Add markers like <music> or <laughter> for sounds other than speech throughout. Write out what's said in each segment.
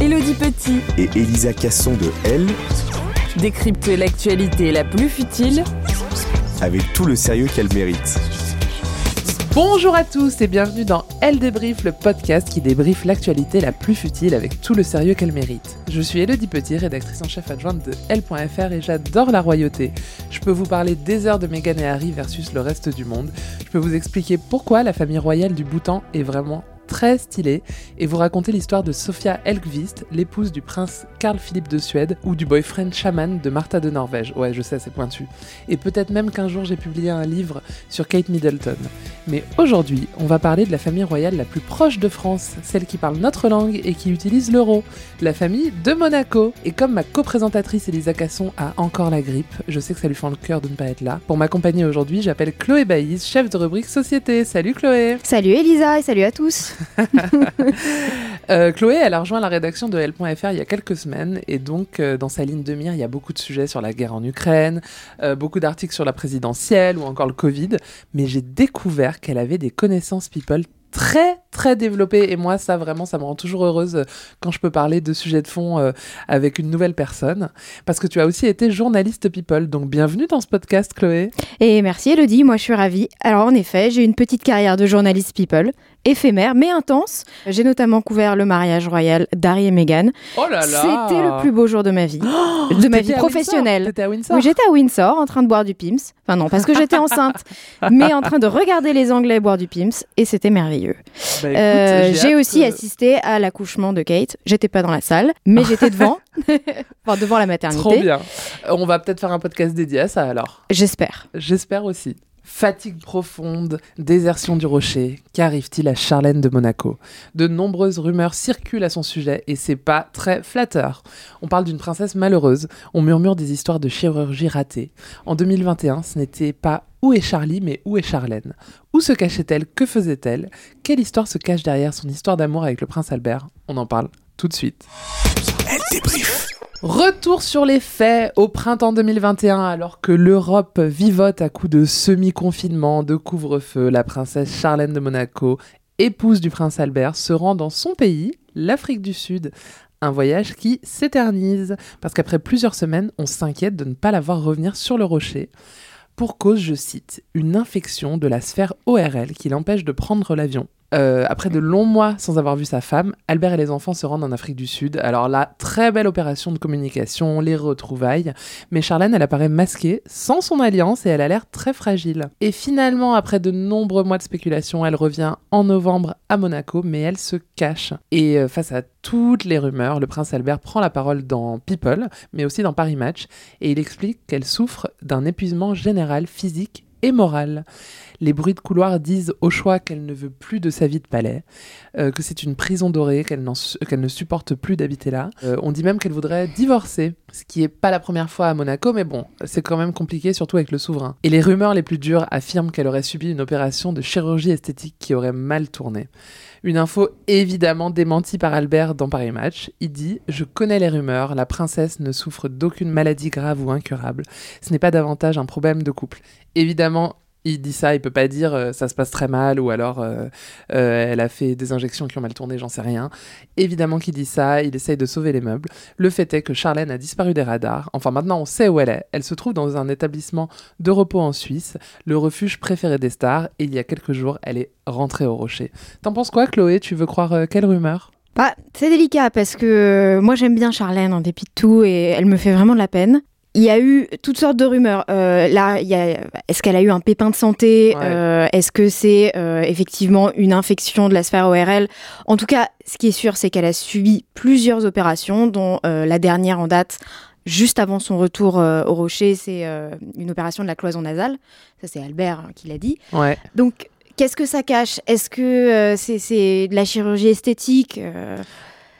Elodie Petit Et Elisa Casson de Elle, décrypte l'actualité la plus futile avec tout le sérieux qu'elle mérite. Bonjour à tous et bienvenue dans Elle débrief, le podcast qui débriefe l'actualité la plus futile avec tout le sérieux qu'elle mérite. Je suis Elodie Petit, rédactrice en chef adjointe de Elle.fr et j'adore la royauté. Je peux vous parler des heures de Meghan et Harry versus le reste du monde. Je peux vous expliquer pourquoi la famille royale du Bhoutan est vraiment très stylée et vous raconter l'histoire de Sofia Elkvist, l'épouse du prince Carl Philippe de Suède ou du boyfriend chaman de Martha de Norvège. Ouais, je sais, c'est pointu. Et peut-être même qu'un jour j'ai publié un livre sur Kate Middleton. Mais aujourd'hui, on va parler de la famille royale la plus proche de France, celle qui parle notre langue et qui utilise l'euro, la famille de Monaco. Et comme ma co-présentatrice Elisa Casson a encore la grippe, je sais que ça lui fend le cœur de ne pas être là. Pour m'accompagner aujourd'hui, j'appelle Chloé Baïs, chef de rubrique Société. Salut Chloé Salut Elisa et salut à tous. <laughs> Euh, Chloé, elle a rejoint la rédaction de L.fr il y a quelques semaines et donc euh, dans sa ligne de mire, il y a beaucoup de sujets sur la guerre en Ukraine, euh, beaucoup d'articles sur la présidentielle ou encore le Covid, mais j'ai découvert qu'elle avait des connaissances people très très développées et moi ça vraiment ça me rend toujours heureuse quand je peux parler de sujets de fond avec une nouvelle personne parce que tu as aussi été journaliste people donc bienvenue dans ce podcast Chloé. Et merci Elodie, moi je suis ravie. Alors en effet, j'ai une petite carrière de journaliste people, éphémère mais intense. J'ai notamment couvert le mariage royal d'Harry et Meghan. Oh là là C'était le plus beau jour de ma vie, de ma vie professionnelle. Windsor T'étais à Windsor Oui, j'étais à Windsor en train de boire du Pims. Enfin non, parce que j'étais <laughs> enceinte, mais en train de regarder les Anglais boire du Pims et c'était merveilleux. Bah, Euh, j'ai aussi que- assisté à l'accouchement de Kate. J'étais pas dans la salle, mais j'étais <laughs> devant, enfin devant la maternité. Trop bien. Euh, On va peut-être faire un podcast dédié à ça alors. J'espère. J'espère aussi. Fatigue profonde, désertion du rocher, qu'arrive-t-il à Charlène de Monaco? De nombreuses rumeurs circulent à son sujet et c'est pas très flatteur. On parle d'une princesse malheureuse, on murmure des histoires de chirurgie ratée. En 2021, ce n'était pas où est Charlie, mais où est Charlène? Où se cachait-elle? Que faisait-elle? Quelle histoire se cache derrière son histoire d'amour avec le prince Albert? On en parle tout de suite. Retour sur les faits au printemps 2021, alors que l'Europe vivote à coups de semi-confinement, de couvre-feu, la princesse Charlène de Monaco, épouse du prince Albert, se rend dans son pays, l'Afrique du Sud. Un voyage qui s'éternise, parce qu'après plusieurs semaines, on s'inquiète de ne pas la voir revenir sur le rocher. Pour cause, je cite, une infection de la sphère ORL qui l'empêche de prendre l'avion. Euh, après de longs mois sans avoir vu sa femme, Albert et les enfants se rendent en Afrique du Sud. Alors là, très belle opération de communication, les retrouvailles. Mais Charlène, elle apparaît masquée, sans son alliance, et elle a l'air très fragile. Et finalement, après de nombreux mois de spéculation, elle revient en novembre à Monaco, mais elle se cache. Et euh, face à toutes les rumeurs, le prince Albert prend la parole dans People, mais aussi dans Paris Match, et il explique qu'elle souffre d'un épuisement général physique et moral. Les bruits de couloir disent au choix qu'elle ne veut plus de sa vie de palais, euh, que c'est une prison dorée, qu'elle, ne supporte plus d'habiter là. Euh, on dit même qu'elle voudrait divorcer, ce qui n'est pas la première fois à Monaco, mais bon, c'est quand même compliqué, surtout avec le souverain. Et les rumeurs les plus dures affirment qu'elle aurait subi une opération de chirurgie esthétique qui aurait mal tourné. Une info évidemment démentie par Albert dans Paris Match. Il dit Je connais les rumeurs, la princesse ne souffre d'aucune maladie grave ou incurable. Ce n'est pas davantage un problème de couple. Évidemment, il dit ça, il peut pas dire euh, ça se passe très mal ou alors euh, euh, elle a fait des injections qui ont mal tourné, j'en sais rien. Évidemment qu'il dit ça, il essaye de sauver les meubles. Le fait est que Charlène a disparu des radars. Enfin maintenant on sait où elle est. Elle se trouve dans un établissement de repos en Suisse, le refuge préféré des stars, et il y a quelques jours elle est rentrée au rocher. T'en penses quoi Chloé? Tu veux croire quelle rumeur? Bah, c'est délicat parce que moi j'aime bien Charlène en dépit de tout et elle me fait vraiment de la peine il y a eu toutes sortes de rumeurs. Euh, là, il y a, est-ce qu'elle a eu un pépin de santé euh, Est-ce que c'est euh, effectivement une infection de la sphère ORL En tout cas, ce qui est sûr, c'est qu'elle a subi plusieurs opérations, dont la dernière en date, juste avant son retour au Rocher, c'est une opération de la cloison nasale. Ça, c'est Albert hein, qui l'a dit. Ouais. Donc, qu'est-ce que ça cache? Est-ce que c'est, c'est de la chirurgie esthétique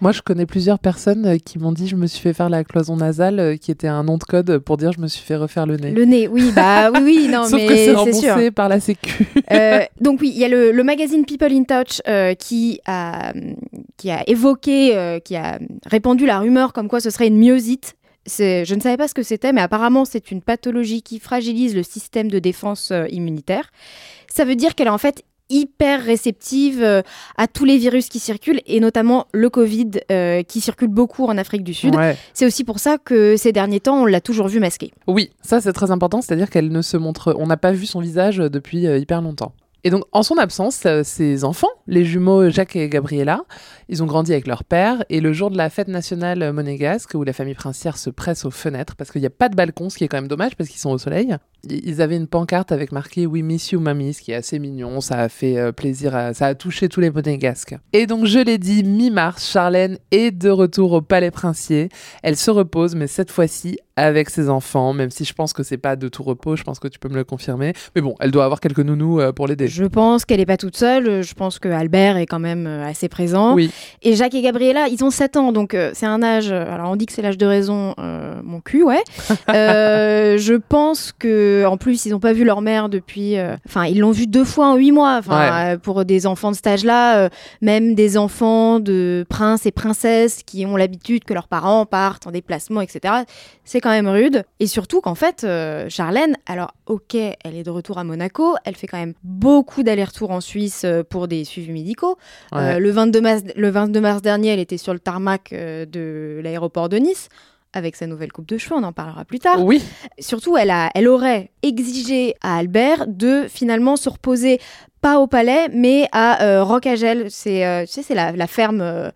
moi, je connais plusieurs personnes euh, qui m'ont dit je me suis fait faire la cloison nasale, euh, qui était un nom de code pour dire je me suis fait refaire le nez. Le nez, oui, bah oui, oui, non, <laughs> Sauf mais que c'est remboursé par la Sécu. euh, donc oui, il y a le, le, magazine People in Touch euh, qui a qui a évoqué, euh, qui a répandu la rumeur comme quoi ce serait une myosite. Je ne savais pas ce que c'était, mais apparemment c'est une pathologie qui fragilise le système de défense immunitaire. Ça veut dire qu'elle est en fait hyper réceptive euh, à tous les virus qui circulent et notamment le Covid euh, qui circule beaucoup en Afrique du Sud. C'est aussi pour ça que ces derniers temps, on l'a toujours vu masqué. Oui, ça c'est très important, c'est-à-dire qu'elle ne se montre, on n'a pas vu son visage depuis euh, hyper longtemps. Et donc, en son absence, ses enfants, les jumeaux Jacques et Gabriella, ils ont grandi avec leur père. Et le jour de la fête nationale monégasque, où la famille princière se presse aux fenêtres, parce qu'il n'y a pas de balcon, ce qui est quand même dommage, parce qu'ils sont au soleil, ils avaient une pancarte avec marqué We miss you, mamie, ce qui est assez mignon. Ça a fait euh, plaisir, ça a touché tous les monégasques. Et donc, je l'ai dit, mi-mars, Charlène est de retour au Palais Princier. Elle se repose, mais cette fois-ci avec ses enfants, même si je pense que c'est pas de tout repos, je pense que tu peux me le confirmer. Mais bon, elle doit avoir quelques nounous euh, pour l'aider. Je pense qu'elle est pas toute seule, je pense que Albert est quand même euh, assez présent. Oui. Et Jacques et Gabriella, ils ont 7 ans, donc c'est un âge, alors on dit que c'est l'âge de raison, mon cul, ouais. <laughs> je pense que en plus ils n'ont pas vu leur mère depuis. Euh, enfin, ils l'ont vu deux fois en huit mois. Enfin, euh, pour des enfants de cet âge-là, euh, même des enfants de princes et princesses qui ont l'habitude que leurs parents partent en déplacement, etc. C'est quand même rude. Et surtout qu'en fait, Charlène, alors ok, elle est de retour à Monaco, elle fait quand même beaucoup d'allers-retours en Suisse pour des suivis médicaux. le 22 mars, le 22 mars dernier, elle était sur le tarmac de l'aéroport de Nice avec sa nouvelle coupe de cheveux, on en parlera plus tard. Oui. Surtout, elle, a, elle aurait exigé à Albert de finalement se reposer pas au palais, mais à euh, Rocagel. C'est, euh, tu sais, c'est la, ferme, euh,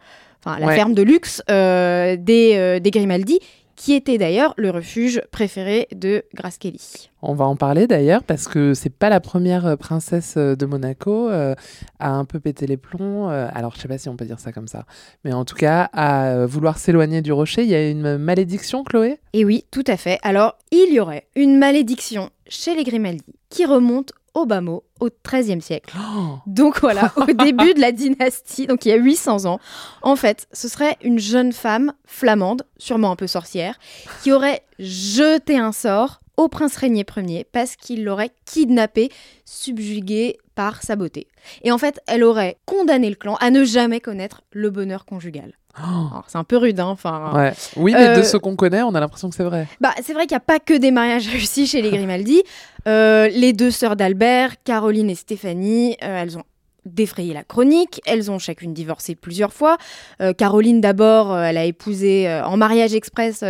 la ferme de luxe des, des Grimaldi qui était d'ailleurs le refuge préféré de Grace Kelly. On va en parler d'ailleurs parce que c'est pas la première euh, princesse euh, de Monaco euh, à un peu péter les plombs. alors je sais pas si on peut dire ça comme ça, mais en tout cas à vouloir s'éloigner du rocher. Il y a une malédiction, Chloé? Et oui, tout à fait. Alors il y aurait une malédiction chez les Grimaldi qui remonte au bas mot au XIIIe siècle. Oh donc voilà, <laughs> au début de la dynastie, donc il y a 800 ans. En fait, ce serait une jeune femme flamande, sûrement un peu sorcière, qui aurait jeté un sort au prince régnier Ier parce qu'il l'aurait kidnappé, subjugué par sa beauté. Et en fait, elle aurait condamné le clan à ne jamais connaître le bonheur conjugal. Oh. C'est un peu rude, hein, enfin. Oui, mais de euh, ce qu'on connaît, on a l'impression que c'est vrai. Bah, c'est vrai qu'il n'y a pas que des mariages <laughs> réussis chez les Grimaldi. Euh, les deux sœurs d'Albert, Caroline et Stéphanie, euh, elles ont défrayé la chronique. Elles ont chacune divorcé plusieurs fois. Euh, Caroline, d'abord, euh, elle a épousé euh, en mariage express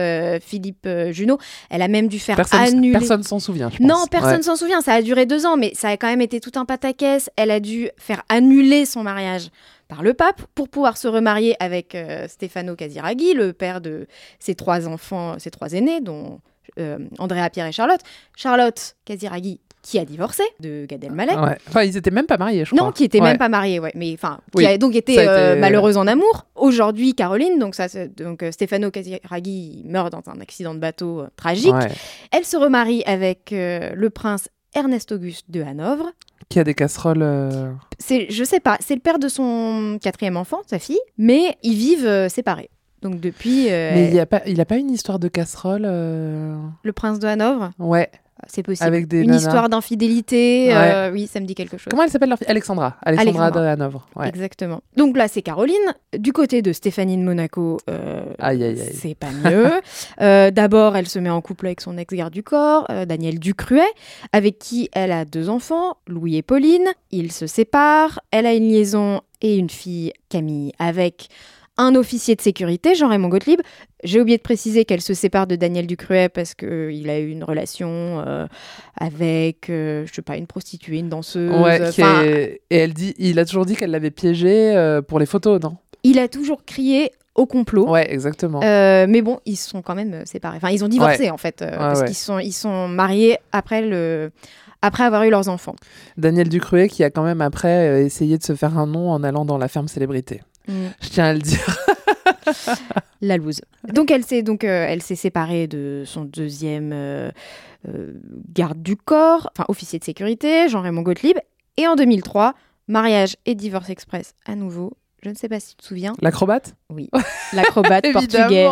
Philippe Junot. Elle a même dû faire Personne annuler. personne s'en souvient, je pense. Non, personne Ouais. s'en souvient. Ça a duré deux ans, mais ça a quand même été tout un pataquès. Elle a dû faire annuler son mariage par le pape pour pouvoir se remarier avec euh, Stefano Casiraghi, le père de ses trois enfants, ses trois aînés, dont euh, Andrea, Pierre et Charlotte. Charlotte Casiraghi, qui a divorcé de Gad Elmaleh. Ouais. Enfin, ils étaient même pas mariés, je crois. Non, qui Ouais. même pas mariée, ouais, mais enfin, qui Oui, a donc été, ça a été- euh, malheureuse en amour. Aujourd'hui, Caroline, donc ça, donc euh, Stefano Casiraghi meurt dans un accident de bateau euh, tragique. Ouais. Elle se remarie avec le prince Ernest Auguste de Hanovre. Qui a des casseroles. euh, C'est, je sais pas, c'est le père de son quatrième enfant, sa fille, mais ils vivent euh, séparés. Donc depuis, euh, Mais il y a pas, il a pas une histoire de casserole. le prince de Hanovre, Ouais. C'est possible. Avec des Une nanas. histoire d'infidélité, euh, oui, ça me dit quelque chose. Comment elle s'appelle leur fille Alexandra. Alexandra, Alexandra. de Hanovre. Ouais. Exactement. Donc là, c'est Caroline. Du côté de Stéphanie de Monaco, euh, Aïe, aïe, aïe. c'est pas mieux. <laughs> Euh, D'abord, elle se met en couple avec son ex-garde du corps, Daniel Ducruet, avec qui elle a deux enfants, Louis et Pauline. Ils se séparent. Elle a une liaison et une fille, Camille, avec un officier de sécurité, Jean-Raymond Gottlieb. J'ai oublié de préciser qu'elle se sépare de Daniel Ducruet parce qu'il a eu une relation euh, avec, euh, je sais pas, une prostituée, une danseuse. Ouais, qui Enfin, est- Et elle dit, il a toujours dit qu'elle l'avait piégé euh, pour les photos, non? Il a toujours crié au complot. Ouais, exactement. Euh, mais bon, ils se sont quand même euh, séparés. Enfin, ils ont divorcé Ouais. en fait, euh, parce ouais. qu'ils sont, ils sont mariés après le, après avoir eu leurs enfants. Daniel Ducruet qui a quand même après euh, essayé de se faire un nom en allant dans la ferme célébrité. Je tiens à le dire. <laughs> La loose. Donc elle s'est donc euh, elle s'est séparée de son deuxième euh, euh, garde du corps, enfin officier de sécurité, Jean-Raymond Gottlieb. Et en 2003, mariage et divorce express à nouveau. Je ne sais pas si tu te souviens. L'acrobate? Oui, l'acrobate <laughs> portugais.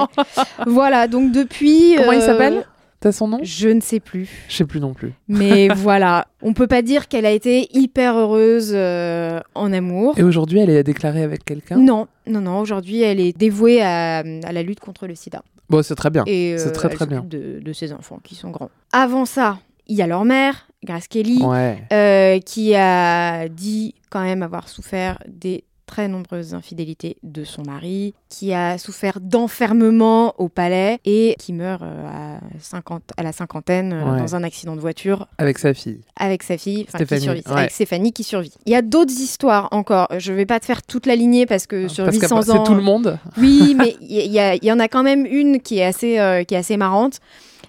Voilà, donc depuis. Comment il s'appelle? T'as son nom? Je ne sais plus. Je sais plus non plus. Mais <laughs> voilà, on peut pas dire qu'elle a été hyper heureuse euh, en amour. Et aujourd'hui, elle est déclarée avec quelqu'un? Non, non, non. Aujourd'hui, elle est dévouée à, à la lutte contre le sida. Bon, c'est très bien. Et C'est euh, très, très bien. de ses enfants qui sont grands. Avant ça, il y a leur mère, Grace Kelly, Ouais. euh, qui a dit quand même avoir souffert des très nombreuses infidélités de son mari, qui a souffert d'enfermement au palais et qui meurt euh, à, 50, à la cinquantaine euh, Ouais. dans un accident de voiture Avec sa fille. avec sa fille, enfin, qui Stéphanie, survit, ouais. avec Stéphanie qui survit. Il y a d'autres histoires encore. Je vais pas te faire toute la lignée parce que sur Parce 800 que ans. c'est tout le monde. <laughs> Oui, mais il y, il y en a quand même une qui est assez, euh, qui est assez marrante.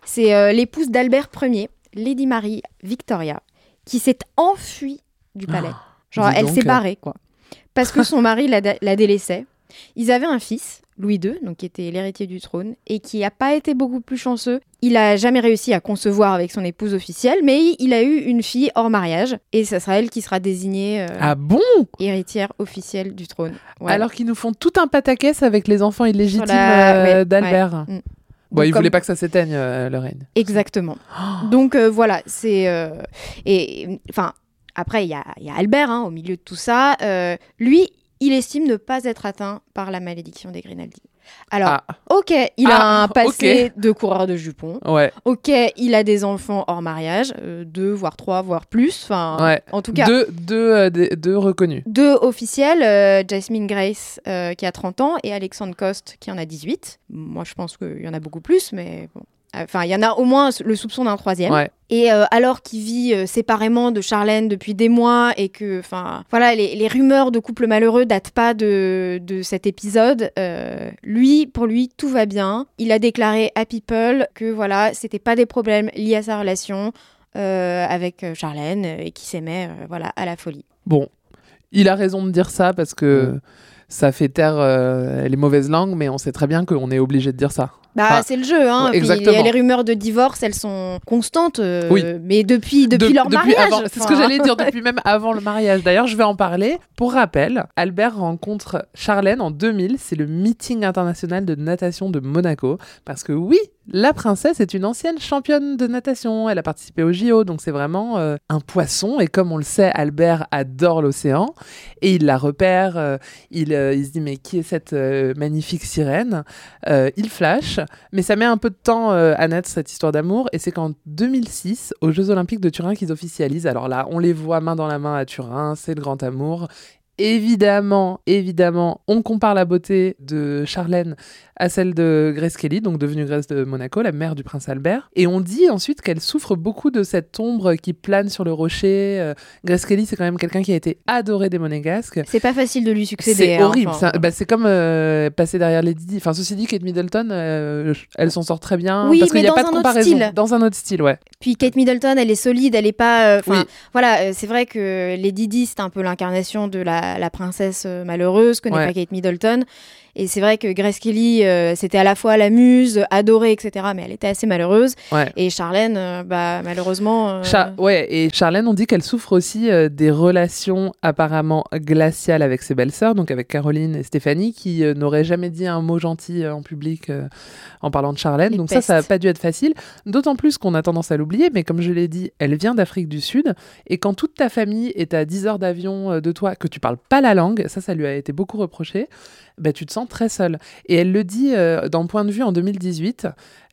C'est euh, l'épouse d'Albert Ier, Lady Marie Victoria, qui s'est enfuie du palais. Genre, Ah, dis elle s'est barrée, quoi. Parce que <laughs> son mari la, la délaissait. Ils avaient un fils, Louis II, donc qui était l'héritier du trône, et qui n'a pas été beaucoup plus chanceux. Il a jamais réussi à concevoir avec son épouse officielle, mais il a eu une fille hors mariage, et ça sera elle qui sera désignée euh, Ah bon? héritière officielle du trône. Ouais. Alors qu'ils nous font tout un pataquès avec les enfants illégitimes la- euh, ouais, d'Albert. ouais. Mm. Bon, ils comme- voulaient pas que ça s'éteigne, euh, le règne. Exactement. <gasps> Donc euh, voilà, c'est euh, et enfin après il y a, il y a Albert hein, au milieu de tout ça. Euh, lui, il estime ne pas être atteint par la malédiction des Grinaldi. Alors, Ah. ok, il Ah, a un passé de coureur de jupons. Ouais. Ok, il a des enfants hors mariage, euh, deux, voire trois, voire plus. Enfin, ouais. en tout cas, Deux, deux, euh, des- deux reconnus. deux officiels, euh, Jasmine Grace qui a 30 ans et Alexandre Coste qui en a 18. Moi, je pense qu'il y en a beaucoup plus, mais bon. Enfin, il y en a au moins le soupçon d'un troisième. Ouais. Et euh, alors qu'il vit euh, séparément de Charlène depuis des mois et que, enfin, voilà, les, les rumeurs de couple malheureux datent pas de, de cet épisode. euh, lui, pour lui, tout va bien. Il a déclaré à People que voilà, c'était pas des problèmes liés à sa relation euh, avec Charlène et qui s'aimait, euh, voilà, à la folie. Bon, il a raison de dire ça parce que ça fait taire euh, les mauvaises langues, mais on sait très bien qu'on est obligé de dire ça. Bah, Enfin, c'est le jeu, hein. ouais, exactement. les, les rumeurs de divorce, elles sont constantes, euh, Oui. mais depuis, depuis De- leur mariage. C'est ce que j'allais dire <laughs> depuis même avant le mariage. D'ailleurs, je vais en parler. Pour rappel, Albert rencontre Charlène en 2000. C'est le meeting international de natation de Monaco. Parce que oui, la princesse est une ancienne championne de natation. Elle a participé au JO, donc c'est vraiment euh, un poisson. Et comme on le sait, Albert adore l'océan et il la repère. euh, il, euh, il se dit mais qui est cette magnifique sirène? Il flash mais ça met un peu de temps euh, à naître cette histoire d'amour. Et c'est qu'en 2006, aux Jeux Olympiques de Turin, qu'ils officialisent. Alors là, on les voit main dans la main à Turin, c'est le grand amour. Évidemment, évidemment, on compare la beauté de Charlène à celle de Grace Kelly, donc devenue Grace de Monaco, la mère du prince Albert. Et on dit ensuite qu'elle souffre beaucoup de cette ombre qui plane sur le rocher. Euh, Grace Kelly, c'est quand même quelqu'un qui a été adoré des Monégasques. C'est pas facile de lui succéder. C'est hein, horrible. enfin. bah, c'est comme euh, passer derrière Lady Di. Enfin, ceci dit, Kate Middleton, euh, elle s'en sort très bien. Oui, parce qu'il n'y a pas de comparaison. style. Dans un autre style, ouais. Puis Kate Middleton, elle est solide, elle est pas. Oui. voilà, c'est vrai que Lady Di, c'est un peu l'incarnation de la, la princesse euh, malheureuse, que n'est Ouais. pas Kate Middleton. Et c'est vrai que Grace Kelly, euh, c'était à la fois la muse, adorée, etc., mais elle était assez malheureuse. Ouais. Et Charlène, euh, bah, malheureusement. euh, Char- ouais, et Charlène, on dit qu'elle souffre aussi des relations apparemment glaciales avec ses belles-sœurs, donc avec Caroline et Stéphanie, qui n'auraient jamais dit un mot gentil en public en parlant de Charlène. Les donc ça, ça n'a pas dû être facile. D'autant plus qu'on a tendance à l'oublier, mais comme je l'ai dit, elle vient d'Afrique du Sud, et quand toute ta famille est à 10 heures d'avion de toi, que tu parles pas la langue, ça, ça lui a été beaucoup reproché, bah, tu te sens très seule. Et elle le dit euh, dans Point de vue en 2018.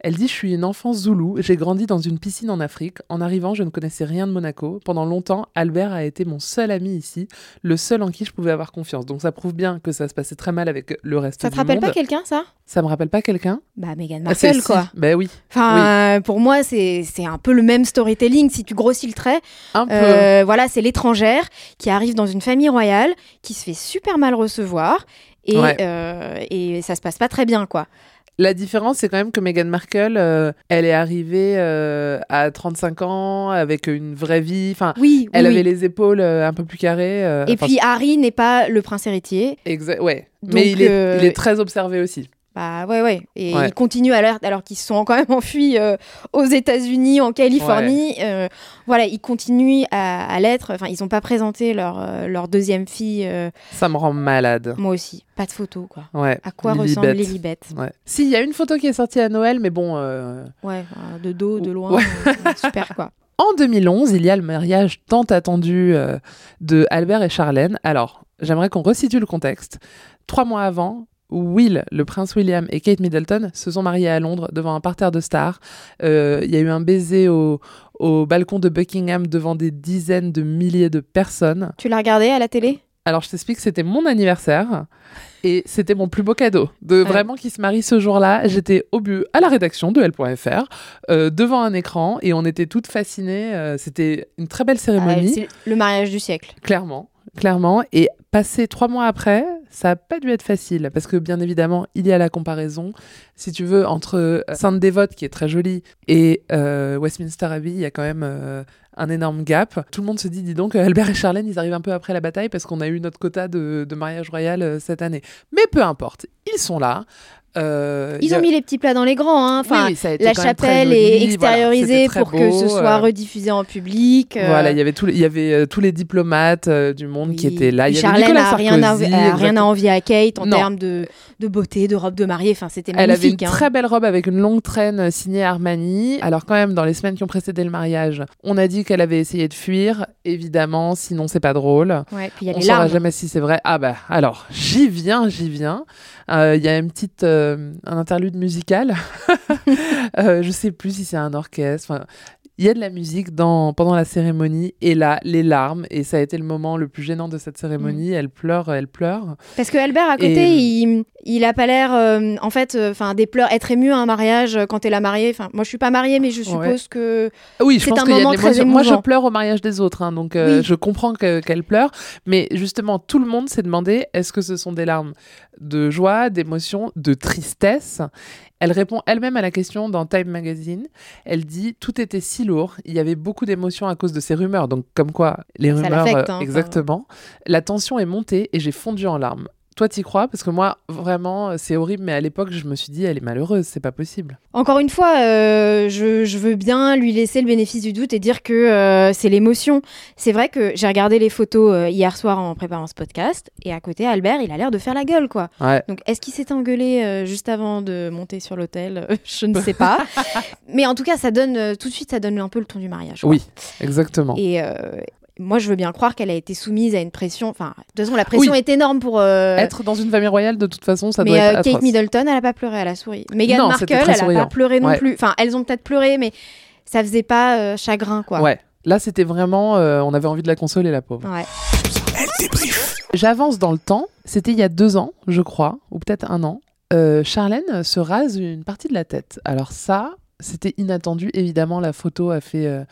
Elle dit Je suis une enfant zoulou, j'ai grandi dans une piscine en Afrique. En arrivant, je ne connaissais rien de Monaco. Pendant longtemps, Albert a été mon seul ami ici, le seul en qui je pouvais avoir confiance. Donc ça prouve bien que ça se passait très mal avec le reste Ça du te rappelle monde. pas quelqu'un, ça? Ça me rappelle pas quelqu'un Bah, Meghan Ah, Markle, si. quoi. Ben oui, Enfin, euh, pour moi, c'est c'est un peu le même storytelling. Si tu grossis le trait, un peu. Euh, voilà, c'est l'étrangère qui arrive dans une famille royale, qui se fait super mal recevoir. Et, Ouais. euh, et ça se passe pas très bien, quoi. La différence, c'est quand même que Meghan Markle, euh, elle est arrivée euh, à 35 ans avec une vraie vie. Enfin, Oui, oui, elle oui. avait les épaules euh, un peu plus carrées. euh, Et enfin, puis Harry n'est pas le prince héritier. exa- ouais. Donc, Mais il est, il est très observé aussi. Bah ouais, ouais. Et Ouais. ils continuent alors, alors qu'ils se sont quand même <laughs> enfuis euh, aux États-Unis, en Californie. Euh, voilà, ils continuent à, à l'être. Enfin, ils n'ont pas présenté leur, euh, leur deuxième fille. euh, Ça me rend malade. moi aussi. Pas de photo, quoi. Ouais. À quoi Lilibet. ressemble Lilibet Ouais. Si, il y a une photo qui est sortie à Noël, mais bon. euh, Ouais, de dos, de loin. Ouais. super, quoi. <laughs> En 2011, il y a le mariage tant attendu euh, de Albert et Charlène. Alors, j'aimerais qu'on resitue le contexte. Trois mois avant, Will, le prince William et Kate Middleton se sont mariés à Londres devant un parterre de stars. Euh, Il y a eu un baiser au, au balcon de Buckingham devant des dizaines de milliers de personnes. Tu l'as regardé à la télé? Alors, je t'explique, c'était mon anniversaire et c'était mon plus beau cadeau. De Ouais. vraiment qui se marie ce jour-là. J'étais au but à la rédaction de L.fr, euh, devant un écran et on était toutes fascinées. euh, c'était une très belle Ah, cérémonie, C'est le mariage du siècle. clairement. Clairement. Et passé trois mois après, ça n'a pas dû être facile parce que bien évidemment, il y a la comparaison. Si tu veux, entre euh, Sainte-Dévote, qui est très jolie, et euh, Westminster Abbey, il y a quand même euh, un énorme gap. Tout le monde se dit, dis donc, Albert et Charlène, ils arrivent un peu après la bataille parce qu'on a eu notre quota de, mariage royal cette année. Mais peu importe, ils sont là. Euh, il Ils a- ont mis les petits plats dans les grands. Hein. Enfin, Oui, oui, la chapelle joli, est extériorisée pour que ce soit euh, rediffusé en public. euh, Voilà, il y avait, tous les- il y avait euh, tous les diplomates du monde qui étaient là. Il y avait Charlène Nicolas a rien, à, Sarkozy, rien à envier à Kate en termes de, de beauté, de robe de mariée. Enfin, c'était Elle avait une magnifique. hein. très belle robe avec une longue traîne signée Armani. Alors quand même, dans les semaines qui ont précédé le mariage, on a dit qu'elle avait essayé de fuir, évidemment, sinon c'est pas drôle. Ouais, puis il y a on les saura jamais si c'est vrai. Ah bah alors, j'y viens, j'y viens. Il y a une petite, euh, un interlude musical. <laughs> euh, je sais plus si c'est un orchestre. Il y a de la musique dans, pendant la cérémonie et là, les larmes. Et ça a été le moment le plus gênant de cette cérémonie. Mm. Elle pleure, elle pleure. Parce que Albert à côté, Et- il, il a pas l'air, euh, en fait, enfin des pleurs, être ému à un mariage euh, quand t'es la mariée. Enfin, moi je suis pas mariée, mais je suppose que Oui, je C'est pense un y a moment très l'émotion. Moi, je émouvant. pleure au mariage des autres, hein, donc euh, Oui. je comprends que- qu'elle pleure. Mais justement, tout le monde s'est demandé est-ce que ce sont des larmes de joie, d'émotion, de tristesse? Elle répond elle-même à la question dans Time Magazine. Elle dit tout était si lourd, il y avait beaucoup d'émotions à cause de ces rumeurs. Donc, comme quoi, les rumeurs, euh, hein, enfin. exactement. La tension est montée et j'ai fondu en larmes. Toi, t'y crois? Parce que moi, vraiment, c'est horrible, mais à l'époque, je me suis dit, elle est malheureuse, c'est pas possible. Encore une fois, euh, je, je veux bien lui laisser le bénéfice du doute et dire que euh, c'est l'émotion. C'est vrai que j'ai regardé les photos euh, hier soir en préparant ce podcast et à côté, Albert, il a l'air de faire la gueule, quoi. Ouais. Donc, est-ce qu'il s'est engueulé juste avant de monter sur l'hôtel? <laughs> Je ne sais pas. <laughs> Mais en tout cas, ça donne tout de suite, ça donne un peu le ton du mariage. quoi. Oui, exactement. Et, Moi, je veux bien croire qu'elle a été soumise à une pression. Enfin, de toute façon, la pression Oui. est énorme pour. euh, Être dans une famille royale, de toute façon, ça mais doit être euh, atroce. Kate Middleton, elle a pas pleuré, elle a souri. Meghan Non, Markle, elle très a pas souriant. pleuré non Ouais. plus. Enfin, elles ont peut-être pleuré, mais ça faisait pas euh, chagrin, quoi. Ouais. Là, c'était vraiment. euh, on avait envie de la consoler, la pauvre. Ouais. Elle débrief. J'avance dans le temps. C'était il y a deux ans, je crois, ou peut-être un an. Euh, Charlène se rase une partie de la tête. Alors ça, c'était inattendu. Évidemment, la photo a fait euh,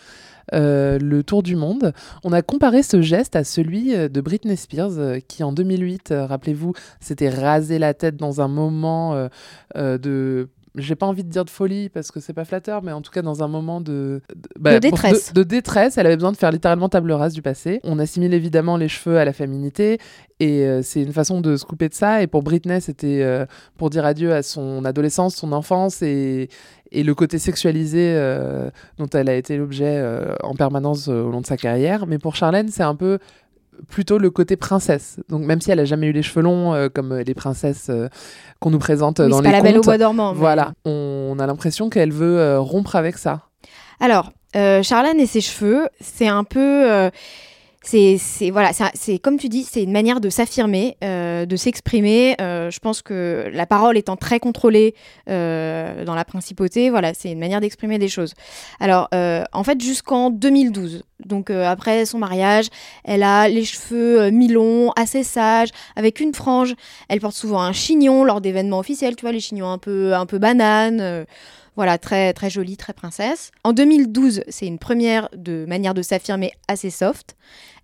euh, le tour du monde. On a comparé ce geste à celui euh, de Britney Spears, euh, qui en 2008, euh, rappelez-vous, s'était rasé la tête dans un moment de j'ai pas envie de dire de folie parce que c'est pas flatteur, mais en tout cas dans un moment de, de, bah, De détresse. de- de détresse, elle avait besoin de faire littéralement table rase du passé. On assimile évidemment les cheveux à la féminité et euh, c'est une façon de se couper de ça. Et pour Britney, c'était euh, pour dire adieu à son adolescence, son enfance et, et le côté sexualisé euh, dont elle a été l'objet en permanence au long de sa carrière. Mais pour Charlène, c'est un peu plutôt le côté princesse. Donc même si elle a jamais eu les cheveux longs euh, comme les princesses euh, qu'on nous présente euh, Oui, dans les pas la belle au bois dormant. mais- voilà, on, a l'impression qu'elle veut euh, rompre avec ça. Alors, euh, Charlène et ses cheveux, c'est un peu. C'est voilà, c'est- c'est comme tu dis, c'est une manière de s'affirmer, euh, de s'exprimer. Euh, je pense que la parole étant très contrôlée euh, dans la principauté, voilà, c'est une manière d'exprimer des choses. Alors, euh, en fait, jusqu'en 2012, donc euh, après son mariage, elle a les cheveux euh, mi-longs, assez sages, avec une frange. Elle porte souvent un chignon lors d'événements officiels, tu vois, les chignons un peu, un peu bananes. Voilà, très, très jolie, très princesse. En 2012, c'est une première de manière de s'affirmer assez soft.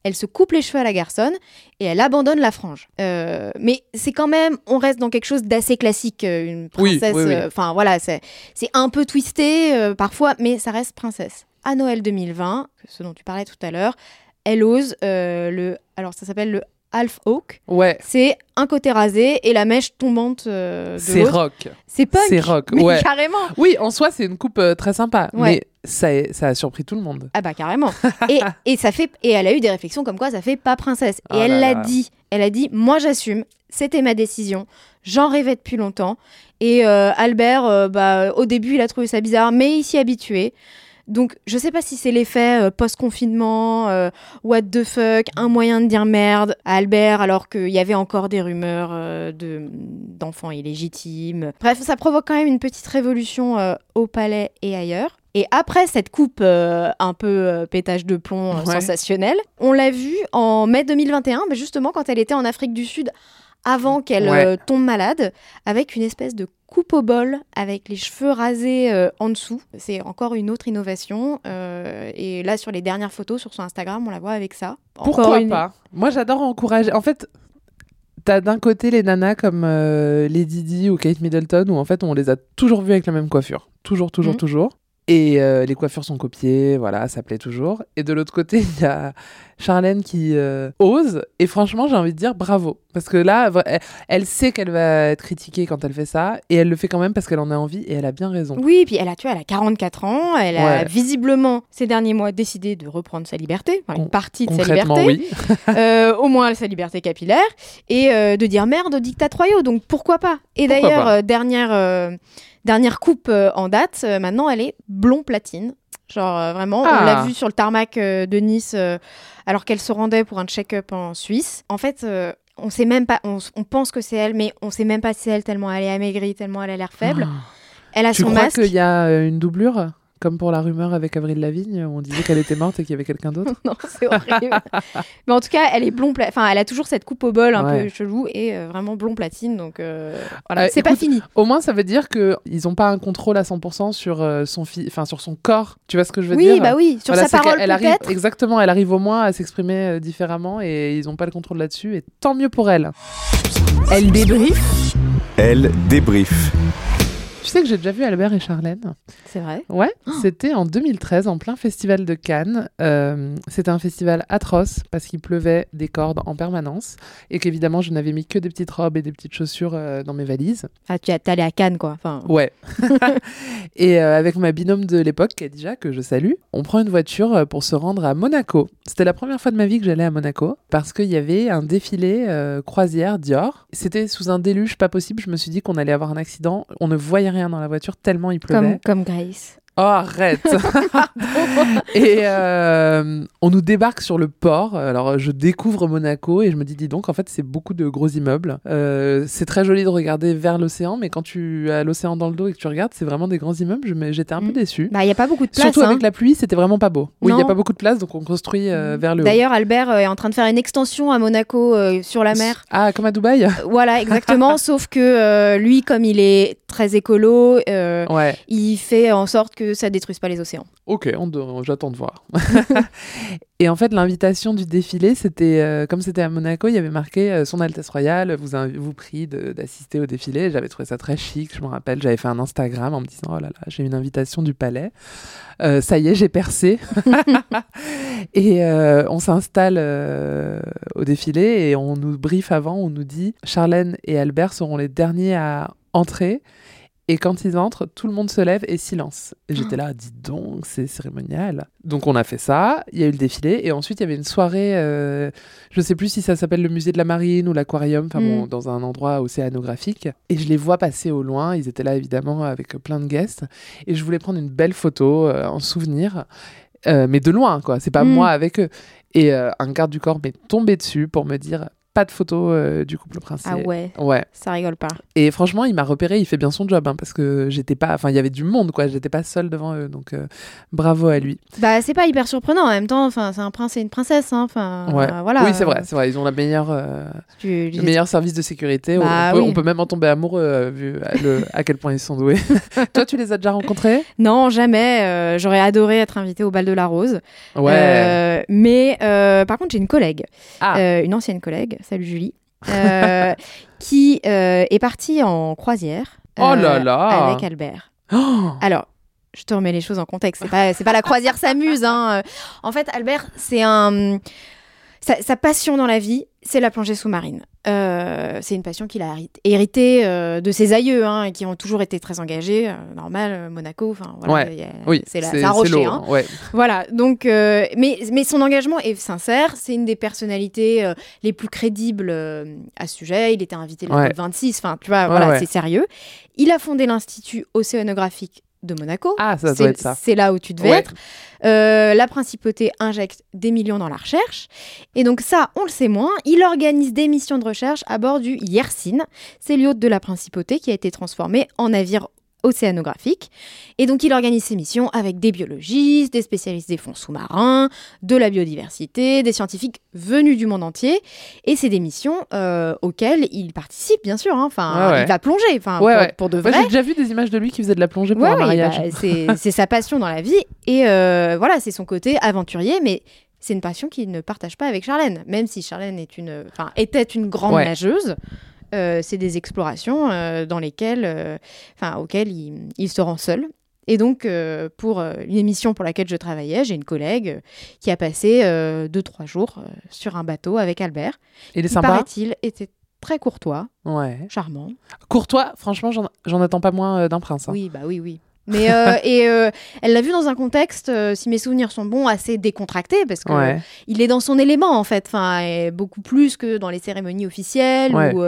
Elle se coupe les cheveux à la garçonne et elle abandonne la frange. Euh, mais c'est quand même, on reste dans quelque chose d'assez classique. euh, Une princesse, oui, oui. euh, enfin voilà, c'est c'est un peu twisté euh, parfois, mais ça reste princesse. À Noël 2020, ce dont tu parlais tout à l'heure, elle ose euh, le, alors ça s'appelle le half hawk. Ouais, C'est un côté rasé et la mèche tombante euh, c'est rock. C'est punk. C'est rock, mais ouais. carrément. Oui, en soi, c'est une coupe euh, très sympa, Ouais. mais ça, a surpris tout le monde. Ah bah carrément. <laughs> et, et ça fait et elle a eu des réflexions comme quoi ça fait pas princesse. Et Oh elle l'a dit. Elle a dit moi j'assume. C'était ma décision. J'en rêvais depuis longtemps. Et euh, Albert, bah au début il a trouvé ça bizarre, mais il s'y habitué. Donc je sais pas si c'est l'effet euh, post-confinement, euh, what the fuck, un moyen de dire merde à Albert alors qu'il y avait encore des rumeurs euh, de d'enfants illégitimes. Bref, ça provoque quand même une petite révolution au palais et ailleurs. Et après cette coupe euh, un peu euh, pétage de plomb euh, Ouais. sensationnelle, on l'a vue en mai 2021, mais justement quand elle était en Afrique du Sud avant qu'elle Ouais. euh, tombe malade, avec une espèce de coupe au bol avec les cheveux rasés euh, en dessous. C'est encore une autre innovation. euh, et là, sur les dernières photos sur son Instagram, on la voit avec ça. Encore Pourquoi une- pas? Moi, j'adore encourager. En fait, t'as d'un côté les nanas comme euh, Lady Di ou Kate Middleton, où en fait, on les a toujours vues avec la même coiffure. Toujours, toujours, Mhm. toujours. Et euh, les coiffures sont copiées, voilà, ça plaît toujours. Et de l'autre côté, <laughs> il y a Charlène qui euh, ose. Et franchement, j'ai envie de dire bravo. Parce que là, elle, sait qu'elle va être critiquée quand elle fait ça. Et elle le fait quand même parce qu'elle en a envie et elle a bien raison. Oui, puis elle a, tu vois, elle a 44 ans. Elle a Ouais. visiblement, ces derniers mois, décidé de reprendre sa liberté, enfin, une partie de sa liberté. oui. <laughs> euh, au moins sa liberté capillaire, et de dire merde aux dictats royaux. Donc pourquoi pas? Et d'ailleurs, dernière, dernière coupe euh, en date, euh, maintenant elle est blond platine. Genre euh, vraiment, Ah. on l'a vu sur le tarmac de Nice alors qu'elle se rendait pour un check-up en Suisse. En fait, on sait même pas, on, on pense que c'est elle, mais on sait même pas si c'est elle tellement elle est amaigrie, tellement elle a l'air faible. Elle a Tu son crois masque. qu'il y a une doublure? Comme pour la rumeur avec Avril Lavigne, on disait qu'elle était morte et qu'il y avait quelqu'un d'autre <laughs> non, c'est horrible. Mais en tout cas, elle est blond, pla- enfin, elle a toujours cette coupe au bol un Ouais. peu chelou et euh, vraiment blond platine, donc euh, voilà, Euh, c'est pas fini. Au moins, ça veut dire qu'ils n'ont pas un contrôle à 100% sur, euh, son fi- enfin, sur son corps. Tu vois ce que je veux Oui, dire? bah oui, sur Voilà, sa parole qu'elle arrive. Exactement, elle arrive au moins à s'exprimer euh, différemment et ils n'ont pas le contrôle là-dessus. Et tant mieux pour elle. Elle débrief. Elle débrief. Tu sais que j'ai déjà vu Albert et Charlène C'est vrai. Ouais, Oh. c'était en 2013, en plein festival de Cannes. Euh, c'était un festival atroce parce qu'il pleuvait des cordes en permanence et qu'évidemment, je n'avais mis que des petites robes et des petites chaussures euh, dans mes valises. Ah, tu es allé à Cannes, quoi. Enfin, Ouais. <laughs> et euh, avec ma binôme de l'époque, Khadija, que je salue, on prend une voiture pour se rendre à Monaco. C'était la première fois de ma vie que j'allais à Monaco parce qu'il y avait un défilé croisière Dior. C'était sous un déluge pas possible. Je me suis dit qu'on allait avoir un accident. On ne voyait rien dans la voiture tellement il pleuvait. comme, comme Grace. Oh, arrête <laughs> <laughs> Et euh, on nous débarque sur le port. Alors, je découvre Monaco et je me dis, dis donc, en fait, c'est beaucoup de gros immeubles. Euh, c'est très joli de regarder vers l'océan, mais quand tu as l'océan dans le dos et que tu regardes, c'est vraiment des grands immeubles. J'étais un peu Mm. déçue. Bah, il n'y a pas beaucoup de place. Surtout hein. avec la pluie, c'était vraiment pas beau. Oui, il n'y a pas beaucoup de place, donc on construit euh, vers le haut. D'ailleurs, Albert est en train de faire une extension à Monaco sur la mer. Ah, comme à Dubaï Voilà, <laughs> exactement. sauf que lui, comme il est très écolo, Ouais. il fait en sorte que ça détruise pas les océans. Ok, j'attends de voir. <laughs> et en fait, l'invitation du défilé, c'était euh, comme c'était à Monaco, il y avait marqué euh, Son Altesse Royale vous, vous prie d'assister au défilé. J'avais trouvé ça très chic, je me rappelle. J'avais fait un Instagram en me disant Oh là là, j'ai une invitation du palais. Euh, ça y est, j'ai percé. <laughs> <laughs> et on s'installe au défilé et on nous briefe avant, on nous dit Charlène et Albert seront les derniers à entrer. Et quand ils entrent, tout le monde se lève et silence. Et j'étais là, dis donc, c'est cérémonial. Donc on a fait ça, il y a eu le défilé, et ensuite il y avait une soirée, euh, je sais plus si ça s'appelle le musée de la marine ou l'aquarium, enfin bon, Mm. dans un endroit océanographique. Et je les vois passer au loin, ils étaient là évidemment avec plein de guests, et je voulais prendre une belle photo euh, en souvenir, euh, mais de loin, quoi, c'est pas Mm. moi avec eux. Et euh, un garde du corps m'est tombé dessus pour me dire, pas de photo euh, du couple princier. Ah ouais, Ouais. ça rigole pas. Et franchement, il m'a repéré, il fait bien son job, hein, parce que j'étais pas, enfin, il y avait du monde, quoi, j'étais pas seule devant eux, donc euh, bravo à lui. Bah, c'est pas hyper surprenant en même temps. Enfin, c'est un prince et une princesse. Hein. Enfin, Ouais. euh, voilà. oui, c'est vrai, c'est vrai, ils ont la meilleure, euh, Tu- le meilleur service de sécurité. Bah on, peut, oui. on peut même en tomber amoureux euh, vu à, le- à quel point ils sont doués. <laughs> Toi, tu les as déjà rencontrés? Non, jamais. J'aurais adoré être invitée au bal de la rose. Ouais. Mais par contre, j'ai une collègue, Ah. une ancienne collègue, salut Julie, euh, <laughs> qui euh, est partie en croisière Oh là euh, là. avec Albert. <gasps> Alors, je te remets les choses en contexte. C'est pas, pas la croisière s'amuse. Hein. En fait, Albert, c'est un. Sa, sa passion dans la vie, c'est la plongée sous-marine. Euh, c'est une passion qu'il a hérit- héritée euh, de ses aïeux, hein, qui ont toujours été très engagés. euh, normal, Monaco, enfin voilà, Ouais. Oui, c'est la- rocher. hein. ouais. Voilà, donc, mais, mais son engagement est sincère. C'est une des personnalités les plus crédibles à ce sujet. Il était invité le Ouais. 26, enfin, tu vois, voilà, c'est sérieux. Il a fondé l'Institut océanographique de Monaco. Ah, ça doit C'est- être ça. C'est là où tu devais Ouais. être. Euh, la principauté injecte des millions dans la recherche. Et donc ça, on le sait moins. Il organise des missions de recherche à bord du Yersin. C'est l'yacht de la principauté qui a été transformé en navire océanographique. Et donc il organise ses missions avec des biologistes, des spécialistes des fonds sous-marins, de la biodiversité, des scientifiques venus du monde entier. Et c'est des missions euh, auxquelles il participe, bien sûr. hein. Enfin, ouais. il va plonger, enfin, Ouais, pour, ouais. pour de vrai. j'ai déjà vu des images de lui qui faisait de la plongée pour un ouais, mariage. <laughs> bah, c'est sa passion dans la vie. Et euh, voilà, c'est son côté aventurier, mais c'est une passion qu'il ne partage pas avec Charlène. Même si Charlène est une, enfin, était une grande nageuse, c'est des explorations euh, dans lesquelles, euh, enfin, auxquelles il, il se rend seul. Et donc, euh, pour euh, une émission pour laquelle je travaillais, j'ai une collègue euh, qui a passé euh, deux, trois jours euh, sur un bateau avec Albert. Il est sympa paraît-il, était très courtois, Ouais. charmant. Courtois, franchement, j'en attends pas moins euh, d'un prince. hein. Oui, bah oui, oui. Mais euh, <laughs> et euh, elle l'a vu dans un contexte, euh, si mes souvenirs sont bons, assez décontracté parce que Ouais. il est dans son élément en fait, enfin et beaucoup plus que dans les cérémonies officielles Ouais. ou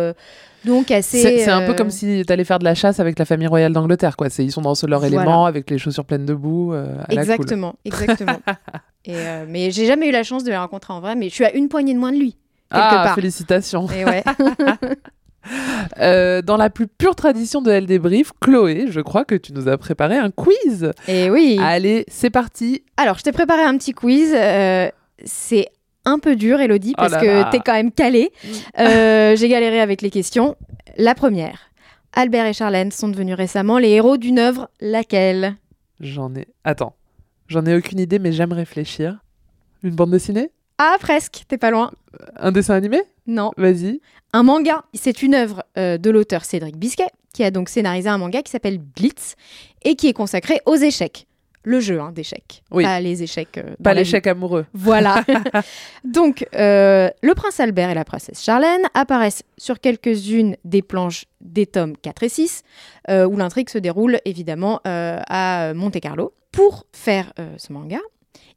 donc assez. C'est un peu comme si tu allais faire de la chasse avec la famille royale d'Angleterre, quoi. C'est- Ils sont dans leur Voilà. élément, avec les chaussures pleines de boue. la cool. Exactement, exactement. <laughs> et mais j'ai jamais eu la chance de le rencontrer en vrai, mais je suis à une poignée de moins de lui quelque Ah, part. félicitations. Et ouais. <laughs> <laughs> Euh, dans la plus pure tradition de Elle débrief, Chloé, je crois que tu nous as préparé un quiz. Et oui. Allez, c'est parti. Alors, je t'ai préparé un petit quiz. euh, c'est un peu dur, Elodie, Oh parce que t'es quand même calée. Euh, <laughs> J'ai galéré avec les questions. La première. Albert et Charlène sont devenus récemment les héros d'une œuvre. Laquelle? J'en ai. Attends. J'en ai aucune idée, mais j'aime réfléchir. Une bande dessinée? Ah, presque. T'es pas loin. Un dessin animé? Non. Vas-y. Un manga. C'est une œuvre euh, de l'auteur Cédric Bisquet, qui a donc scénarisé un manga qui s'appelle Blitz et qui est consacré aux échecs. Le jeu hein, d'échecs. Oui. Pas les échecs. euh, Pas l'échec amoureux. Voilà. <laughs> <laughs> Donc, euh, le prince Albert et la princesse Charlène apparaissent sur quelques-unes des planches des tomes 4 et 6, euh, où l'intrigue se déroule évidemment à Monte-Carlo. Pour faire ce manga,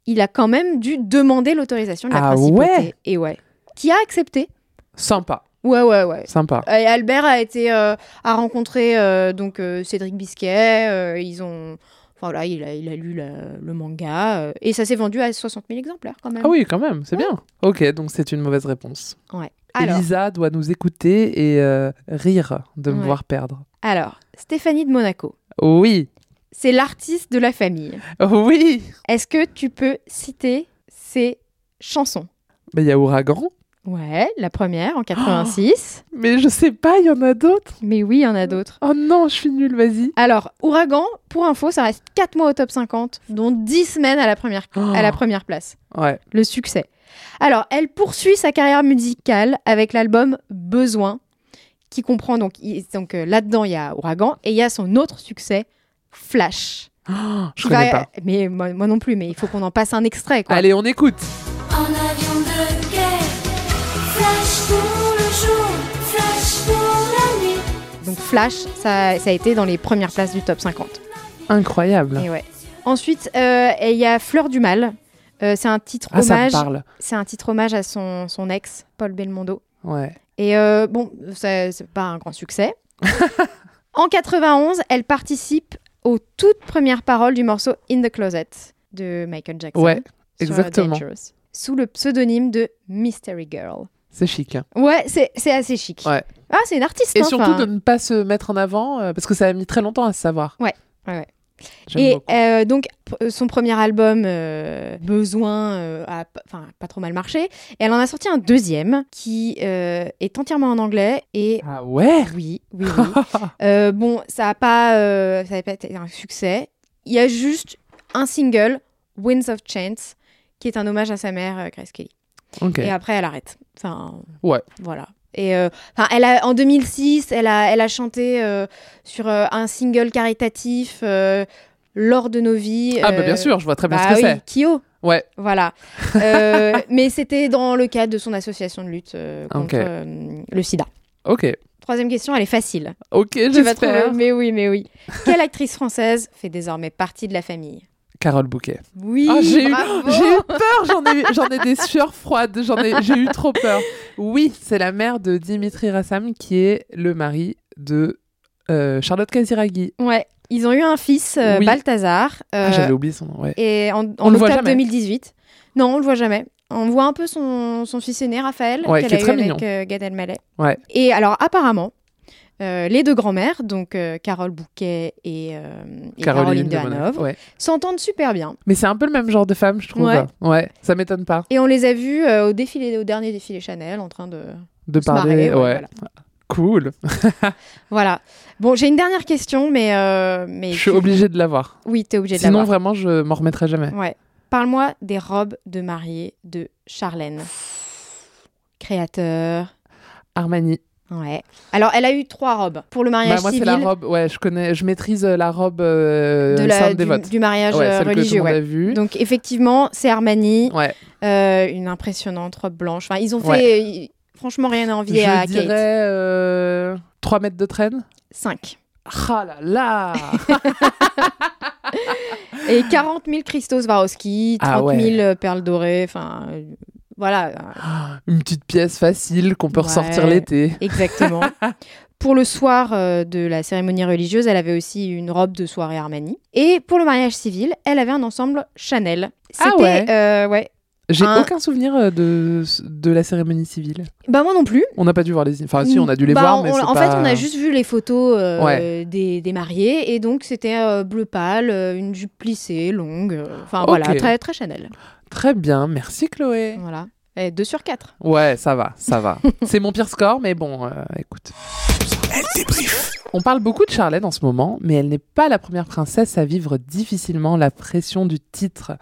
il a quand même dû demander l'autorisation de la Ah principauté. ouais? Et ouais. Qui a accepté. Sympa. Ouais, ouais, ouais. Sympa. Et Albert a été euh, a rencontré euh, donc euh, Cédric Bisquet. ils ont Enfin voilà, il a, il a lu la- le manga et ça s'est vendu à 60 000 exemplaires quand même. Ah oui, quand même, c'est bien. Ok, donc c'est une mauvaise réponse. Ouais. Alors, Elisa doit nous écouter et rire de me voir perdre. alors, Stéphanie de Monaco, Oui, c'est l'artiste de la famille. oui. Est-ce que tu peux citer ses chansons? Il y a Ouragan. Ouais, la première en <gasps> 86. Mais je sais pas, il y en a d'autres. Mais oui, il y en a d'autres. Oh non, je suis nulle, vas-y. Alors, Ouragan, pour info, ça reste 4 mois au top 50, dont 10 semaines à la première, à la Oh. première place. Ouais. Le succès. Alors, elle poursuit sa carrière musicale avec l'album Besoin, qui comprend donc, donc euh, là-dedans, il y a Ouragan, et il y a son autre succès, Flash. Oh, je connais va- pas. Mais moi, moi non plus, mais il faut qu'on en passe un extrait. Quoi. Allez, on écoute. En avion Flash, ça, ça a été dans les premières places du top 50. Incroyable. Et ouais. Ensuite, euh, il y a Fleur du Mal. Euh, c'est un titre Ah, hommage. C'est un titre hommage à son, son ex, Paul Belmondo. Ouais. Et euh, bon, c'est pas un grand succès. <laughs> en 91, elle participe aux toutes premières paroles du morceau In the Closet de Michael Jackson. Ouais, sur exactement. Dangerous, sous le pseudonyme de Mystery Girl. C'est chic. hein. Ouais, c'est c'est assez chic. Ouais. Ah, c'est une artiste. Et hein, surtout de ne pas se mettre en avant, euh, parce que ça a mis très longtemps à se savoir. Ouais, ouais, ouais. Et euh, donc, p- son premier album, euh, Besoin, euh, a pas trop mal marché. Et elle en a sorti un deuxième qui euh, est entièrement en anglais. Et Ah ouais? Oui, oui, oui. <laughs> Euh, bon, ça n'a pas, euh, ça a pas été un succès. Il y a juste un single, Winds of Chance, qui est un hommage à sa mère, euh, Grace Kelly. Et après, elle arrête. Enfin, Ouais. voilà. Et euh, enfin, elle a, en 2006, elle a, elle a chanté euh, sur euh, un single caritatif lors de nos vies. Ah bah bien sûr, je vois très bien bah ce que oui, c'est. Kyo. Ouais. Voilà. <laughs> Mais c'était dans le cadre de son association de lutte contre le sida. Ok. Troisième question, elle est facile. Ok, j'espère. Mais oui, mais oui. Quelle actrice française fait désormais partie de la famille? Carole Bouquet. Oui, Ah, j'ai eu, bravo. j'ai eu peur, j'en ai, j'en ai des sueurs froides, j'en ai, j'ai eu trop peur. Oui, c'est la mère de Dimitri Rassam qui est le mari de euh, Charlotte Casiraghi. Ouais, ils ont eu un fils, euh, Oui. Balthazar. Ah, euh, j'avais oublié son nom, ouais. Et en, On en le voit octobre jamais. 2018. Non, on le voit jamais. On voit un peu son, son fils aîné, Raphaël, Ouais, qu'elle qui est a eu très avec mignon. euh, Gad Elmaleh. Ouais. Et alors, apparemment, euh, les deux grands-mères, donc euh, Carole Bouquet et, euh, et Caroline, de ouais. s'entendent super bien. Mais c'est un peu le même genre de femme, je trouve. Ouais. Ouais, ça m'étonne pas Et on les a vus euh, au, défilé, au dernier défilé Chanel en train de, de se parler. marrer, ouais. voilà. Cool. <laughs> Voilà. Bon, j'ai une dernière question, mais. mais Je suis tu- obligée de l'avoir. Oui, t'es obligée de Sinon, l'avoir. vraiment, je m'en remettrai jamais. Ouais. Parle-moi des robes de mariée de Charlène. Créateur. Armani. Ouais. Alors, elle a eu trois robes pour le mariage Bah, moi, c'est civil la robe. Ouais, je connais. Je maîtrise euh, la robe euh, de la, du, Dévote. du mariage Ouais, euh, celle que tout religieux. le monde ouais. a vue. Donc, effectivement, c'est Armani. Ouais. Euh, une impressionnante robe blanche. Enfin, ils ont fait. Ils- Franchement, rien à envier à Je dirais Kate. euh, 3 mètres de traîne. 5. Ah là là <laughs> Et 40 000 cristaux Swarovski, 30 Ah 000 ouais. euh, perles dorées. Enfin, euh, voilà. <gasps> Une petite pièce facile qu'on peut Ouais. ressortir l'été. <laughs> Exactement. <laughs> Pour le soir euh, de la cérémonie religieuse, elle avait aussi une robe de soirée Armani. Et pour le mariage civil, elle avait un ensemble Chanel. Ah ouais euh, ouais. J'ai Un- aucun souvenir euh, de, de la cérémonie civile. Bah moi non plus. On n'a pas dû voir les. Enfin, si, on a dû les Bah, voir, on- mais on- En pas... fait, on a juste vu les photos euh, Ouais. des, des mariés. Et donc, c'était euh, bleu pâle, euh, une jupe plissée, longue. euh, Enfin, voilà, très, très Chanel. Très bien, merci Chloé. Voilà. Et 2 sur 4. Ouais, ça va, ça va. <laughs> c'est mon pire score, mais bon, euh, écoute. Elle débrief. On parle beaucoup de Charlène en ce moment, mais elle n'est pas la première princesse à vivre difficilement la pression du titre.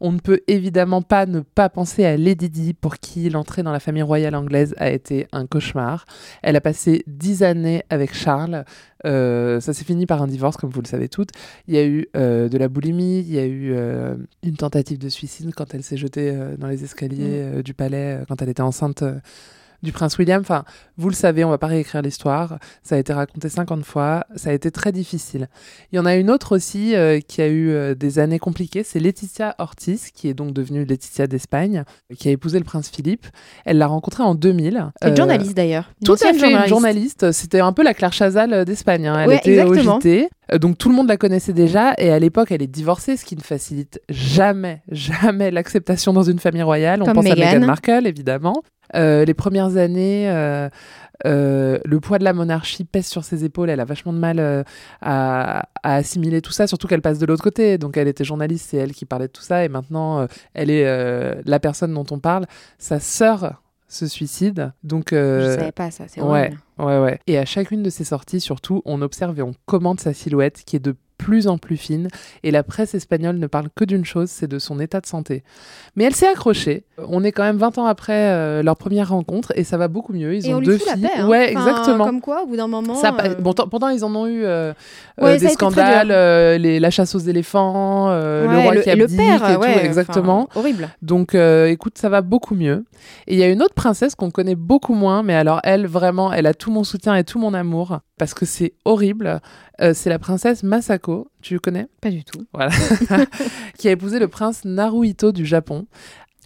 On ne peut évidemment pas ne pas penser à Lady Di, pour qui l'entrée dans la famille royale anglaise a été un cauchemar. Elle a passé dix années avec Charles. Euh, ça s'est fini par un divorce, comme vous le savez toutes. Il y a eu euh, de la boulimie, il y a eu euh, une tentative de suicide quand elle s'est jetée dans les escaliers euh, du palais, quand elle était enceinte. Du prince William. Enfin, vous le savez, on va pas réécrire l'histoire. Ça a été raconté 50 fois. Ça a été très difficile. Il y en a une autre aussi euh, qui a eu euh, des années compliquées. C'est Laetitia Ortiz, qui est donc devenue Laetitia d'Espagne, qui a épousé le prince Philippe. Elle l'a rencontré en 2000. C'est une Euh, journaliste d'ailleurs. Tout à fait, une journaliste. journaliste. C'était un peu la Claire Chazal euh, d'Espagne. hein. Elle Ouais, était exactement. au JT. Donc tout le monde la connaissait déjà. Et à l'époque, elle est divorcée, ce qui ne facilite jamais, <laughs> jamais l'acceptation dans une famille royale. On pense à. Meghan Markle, évidemment. Euh, les premières années, euh, euh, le poids de la monarchie pèse sur ses épaules. Elle a vachement de mal à, à assimiler tout ça, surtout qu'elle passe de l'autre côté. Donc elle était journaliste, c'est elle qui parlait de tout ça. Et maintenant, elle est la personne dont on parle. Sa sœur se suicide. Donc, euh, Je savais pas ça, c'est Ouais, horrible. ouais, ouais. Et à chacune de ces sorties, surtout, on observe et on commente sa silhouette qui est de plus en plus fine. Et la presse espagnole ne parle que d'une chose, c'est de son état de santé. Mais elle s'est accrochée. On est quand même 20 ans après euh, leur première rencontre et ça va beaucoup mieux. Ils Et ont on deux filles. la paix. hein. Ouais, Enfin, exactement. Comme quoi, au bout d'un moment. Ça, euh, bon, tant- pourtant, ils en ont eu euh, Ouais, des scandales, les, la chasse aux éléphants, le roi le, qui et le abdique père, et tout, ouais, exactement. enfin, horrible. Donc, écoute, ça va beaucoup mieux. Et il y a une autre princesse qu'on connaît beaucoup moins, mais alors elle, vraiment, elle a tout mon soutien et tout mon amour, parce que c'est horrible. Euh, c'est la princesse Masako, tu le connais? Pas du tout. Voilà. <laughs> qui a épousé le prince Naruhito du Japon.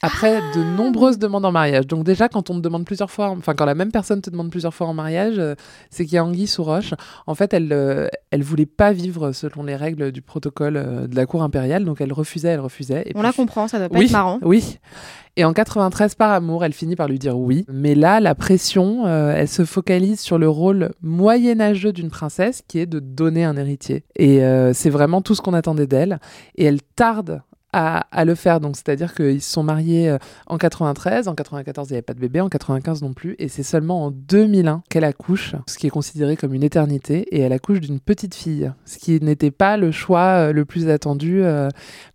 Après Ah de nombreuses demandes en mariage. Donc déjà, quand on te demande plusieurs fois, enfin quand la même personne te demande plusieurs fois en mariage, euh, c'est qu'il y a anguille sous roche. En fait, elle, euh, elle voulait pas vivre selon les règles du protocole euh, de la cour impériale, donc elle refusait, elle refusait. Et On puis la comprend, ça doit pas oui, être marrant. Oui. Et en 93, par amour, elle finit par lui dire oui. Mais là, la pression, euh, elle se focalise sur le rôle moyenâgeux d'une princesse qui est de donner un héritier. Et c'est vraiment tout ce qu'on attendait d'elle. Et elle tarde à, à le faire. Donc, c'est-à-dire qu'ils se sont mariés euh, en 93, en 94, il n'y avait pas de bébé, en 95 non plus. Et c'est seulement en 2001 qu'elle accouche, ce qui est considéré comme une éternité. Et elle accouche d'une petite fille, ce qui n'était pas le choix euh, le plus attendu euh,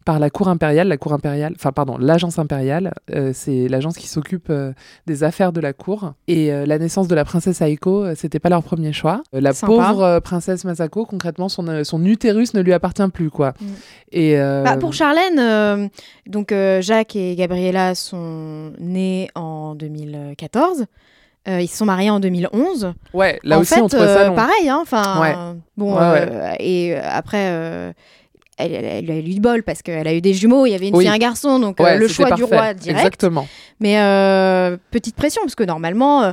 par la cour impériale. La cour impériale, enfin, pardon, l'agence impériale, euh, c'est l'agence qui s'occupe euh, des affaires de la cour. Et euh, la naissance de la princesse Aiko, c'était pas leur premier choix. La Sympa. pauvre princesse Masako, concrètement, son, son utérus ne lui appartient plus, quoi. Mm. Et Bah, pour Charlène, donc Jacques et Gabriella sont nés en 2014. Euh, ils se sont mariés en 2011. ouais, là en aussi, fait, on ça euh, pareil. Hein, enfin, Ouais. bon, Ouais, ouais. euh, et après. Elle, elle- elle a eu du bol parce qu'elle a eu des jumeaux, il y avait une Oui. fille et un garçon, donc euh, le choix du roi direct. Exactement. Mais euh, petite pression, parce que normalement, euh,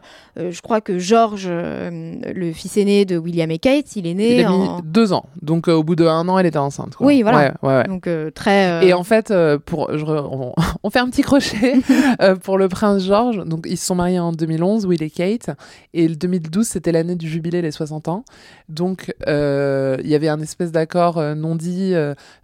je crois que George, le fils aîné de William et Kate, il est né Il a mis en... deux ans. Donc, au bout de un an, elle était enceinte. quoi. Oui, voilà. Ouais, ouais, ouais. Donc très... Et en fait, pour, je on, <laughs> on fait un petit crochet <laughs> pour le prince George. Donc, ils se sont mariés en 2011, Will et Kate. Et le 2012, c'était l'année du jubilé, les 60 ans. Donc, il y avait un espèce d'accord non dit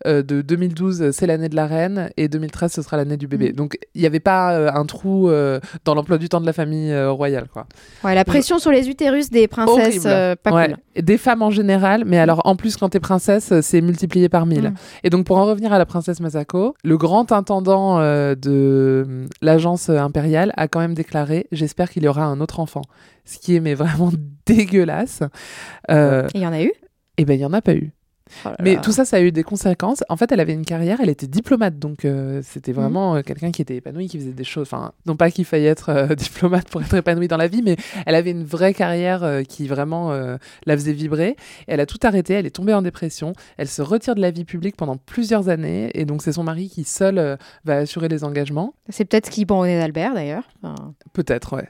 de 2012, c'est l'année de la reine. Et 2013, ce sera l'année du bébé. Mm. Donc, il n'y avait pas euh, un trou euh, dans l'emploi du temps de la famille euh, royale, quoi. ouais, la pression sur les utérus des princesses, euh, pas Ouais. cool. Des femmes en général, mais alors en plus quand t'es princesse, euh, c'est multiplié par mille. Mm. Et donc pour en revenir à la princesse Masako, le grand intendant euh, de euh, l'agence euh, impériale a quand même déclaré « J'espère qu'il y aura un autre enfant ». Ce qui est mais vraiment <laughs> dégueulasse. Euh, Et il y en a eu? et ben il y en a pas eu. Oh là Mais là. tout ça, ça a eu des conséquences. En fait, elle avait une carrière, elle était diplomate, donc euh, c'était vraiment euh, quelqu'un qui était épanoui, qui faisait des choses. Enfin, non pas qu'il faille être euh, <laughs> diplomate pour être épanoui dans la vie, mais elle avait une vraie carrière qui vraiment la faisait vibrer. Et elle a tout arrêté, elle est tombée en dépression, elle se retire de la vie publique pendant plusieurs années, et donc c'est son mari qui seul va assurer les engagements. C'est peut-être ce qui au nez d'Albert, d'ailleurs. Enfin, Peut-être, ouais.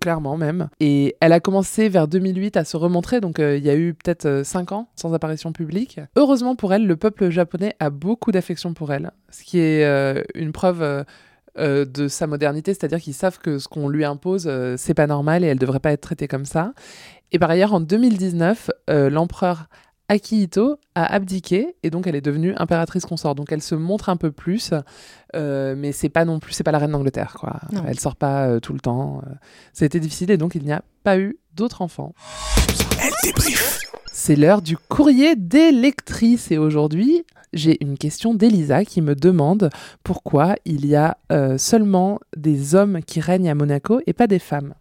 Clairement même. Et elle a commencé vers 2008 à se remontrer, donc euh, il y a eu peut-être 5 ans sans apparition publique. Heureusement pour elle, le peuple japonais a beaucoup d'affection pour elle, ce qui est euh, une preuve euh, euh, de sa modernité, c'est-à-dire qu'ils savent que ce qu'on lui impose, euh, c'est pas normal et elle devrait pas être traitée comme ça. Et par ailleurs, en 2019, euh, l'empereur Akihito a abdiqué et donc elle est devenue impératrice consort. Donc elle se montre un peu plus, euh, mais c'est pas non plus, c'est pas la reine d'Angleterre quoi. Non. Elle sort pas euh, tout le temps. Ça a été difficile et donc il n'y a pas eu d'autres enfants. Elle débrief. C'est l'heure du courrier des lectrices et aujourd'hui j'ai une question d'Elisa qui me demande pourquoi il y a euh, seulement des hommes qui règnent à Monaco et pas des femmes.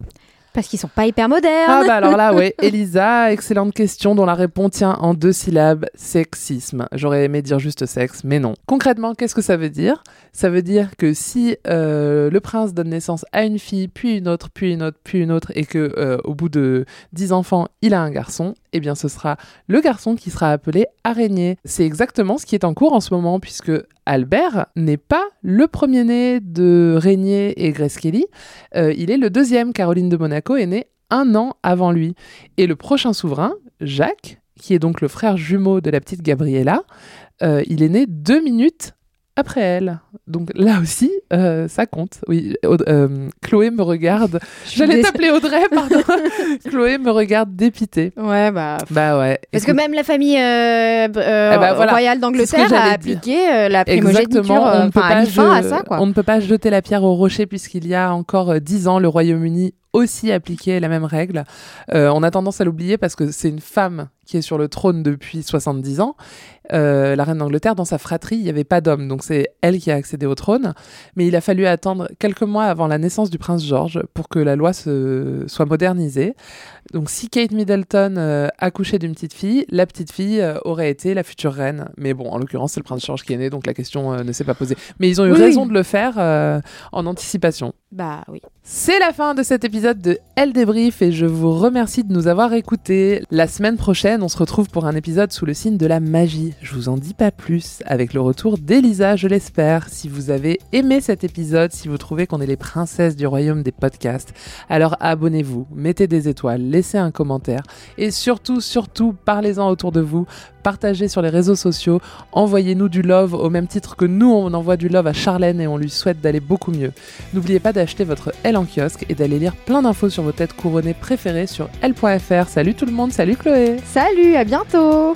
Parce qu'ils sont pas hyper modernes. Ah bah alors là, ouais, <laughs> Elisa, excellente question dont la réponse tient en deux syllabes, sexisme. J'aurais aimé dire juste sexe, mais non. Concrètement, qu'est-ce que ça veut dire? Ça veut dire que si euh, le prince donne naissance à une fille, puis une autre, puis une autre, puis une autre, et que euh, au bout de dix enfants, il a un garçon, eh bien ce sera le garçon qui sera appelé araignée. C'est exactement ce qui est en cours en ce moment, puisque Albert n'est pas le premier-né de Régnier et Grace euh, il est le deuxième. Caroline de Monaco est née un an avant lui. Et le prochain souverain, Jacques, qui est donc le frère jumeau de la petite Gabriella, euh, il est né deux minutes après elle. Donc là aussi, euh, ça compte. Oui, euh, Chloé me regarde. J'allais t'appeler Audrey, pardon. <laughs> Chloé me regarde dépitée. Ouais, bah. Bah ouais. Parce que même la famille euh, Eh voilà, royale d'Angleterre a appliqué la primogéniture, Exactement, on ne peut pas à ça, quoi. On ne peut pas jeter la pierre au rocher puisqu'il y a encore dix ans, le Royaume-Uni aussi appliquait la même règle. On a tendance à l'oublier parce que c'est une femme qui est sur le trône depuis 70 ans. Euh, la reine d'Angleterre, dans sa fratrie, il n'y avait pas d'homme, donc c'est elle qui a accédé au trône. Mais il a fallu attendre quelques mois avant la naissance du prince George pour que la loi se... soit modernisée. Donc si Kate Middleton euh, accouchait d'une petite fille, la petite fille euh, aurait été la future reine. Mais bon, en l'occurrence, c'est le prince George qui est né, donc la question euh, ne s'est pas posée. Mais ils ont eu Oui, raison de le faire en anticipation. Bah oui. C'est la fin de cet épisode de Elle débrief et je vous remercie de nous avoir écoutés. La semaine prochaine, on se retrouve pour un épisode sous le signe de la magie. Je vous en dis pas plus, avec le retour d'Elisa, je l'espère. Si vous avez aimé cet épisode, si vous trouvez qu'on est les princesses du royaume des podcasts, alors abonnez-vous, mettez des étoiles, laissez un commentaire et surtout, surtout, parlez-en autour de vous, partagez sur les réseaux sociaux, envoyez-nous du love au même titre que nous, on envoie du love à Charlène et on lui souhaite d'aller beaucoup mieux. N'oubliez pas d'acheter votre L en kiosque et d'aller lire plein d'infos sur vos têtes couronnées préférées sur L.fr. Salut tout le monde, salut Chloé Salut, à bientôt